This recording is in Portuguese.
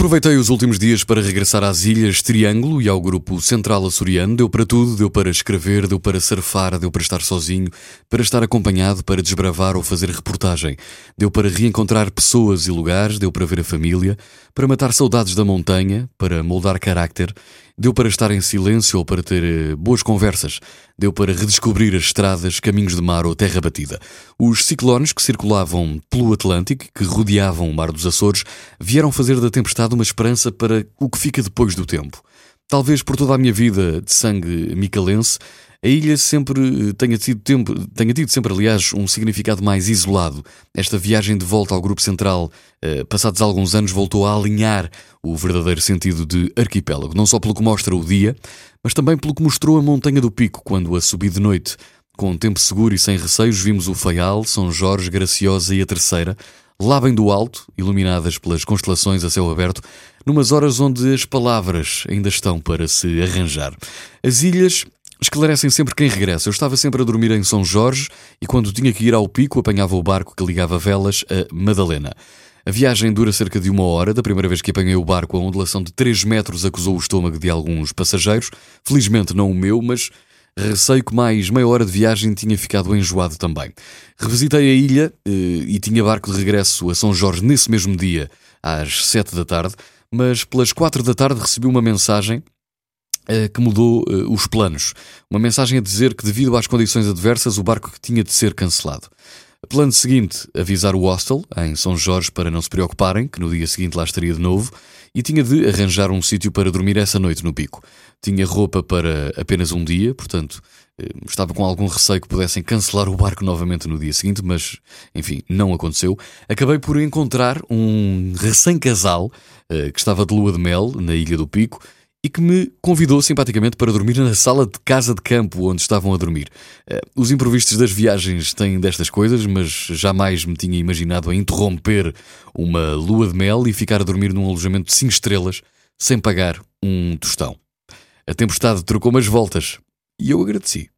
Aproveitei os últimos dias para regressar às Ilhas Triângulo e ao grupo Central Açoriano. Deu para tudo, deu para escrever, deu para surfar, deu para estar sozinho, para estar acompanhado, para desbravar ou fazer reportagem. Deu para reencontrar pessoas e lugares, deu para ver a família, para matar saudades da montanha, para moldar carácter. Deu para estar em silêncio ou para ter eh, boas conversas. Deu para redescobrir as estradas, caminhos de mar ou terra batida. Os ciclones que circulavam pelo Atlântico, que rodeavam o Mar dos Açores, vieram fazer da tempestade uma esperança para o que fica depois do tempo. Talvez por toda a minha vida de sangue micalense, a ilha sempre tenha tido, tempo, tenha tido sempre, aliás, um significado mais isolado. Esta viagem de volta ao Grupo Central, eh, passados alguns anos, voltou a alinhar o verdadeiro sentido de arquipélago, não só pelo que mostra o dia, mas também pelo que mostrou a Montanha do Pico, quando a subir de noite. Com tempo seguro e sem receios, vimos o Faial, São Jorge, Graciosa e a Terceira, lá bem do alto, iluminadas pelas constelações a céu aberto, numas horas onde as palavras ainda estão para se arranjar. As ilhas Esclarecem sempre quem regressa. Eu estava sempre a dormir em São Jorge e quando tinha que ir ao pico apanhava o barco que ligava velas a Madalena. A viagem dura cerca de uma hora. Da primeira vez que apanhei o barco, a ondulação de 3 metros acusou o estômago de alguns passageiros. Felizmente não o meu, mas receio que mais meia hora de viagem tinha ficado enjoado também. Revisitei a ilha eh, e tinha barco de regresso a São Jorge nesse mesmo dia, às 7 da tarde, mas pelas 4 da tarde recebi uma mensagem eh, que mudou eh, os planos. Uma mensagem a dizer que, devido às condições adversas, o barco tinha de ser cancelado. Plano seguinte, avisar o hostel, em São Jorge, para não se preocuparem, que no dia seguinte lá estaria de novo, e tinha de arranjar um sítio para dormir essa noite no pico. Tinha roupa para apenas um dia, portanto, eh, estava com algum receio que pudessem cancelar o barco novamente no dia seguinte, mas, enfim, não aconteceu. Acabei por encontrar um recém-casal que estava de lua de mel na Ilha do Pico e que me convidou simpaticamente para dormir na sala de casa de campo onde estavam a dormir. Eh, os imprevistos das viagens têm destas coisas, mas jamais me tinha imaginado a interromper uma lua de mel e ficar a dormir num alojamento de 5 estrelas sem pagar um tostão. A tempestade trocou umas voltas e eu agradeci.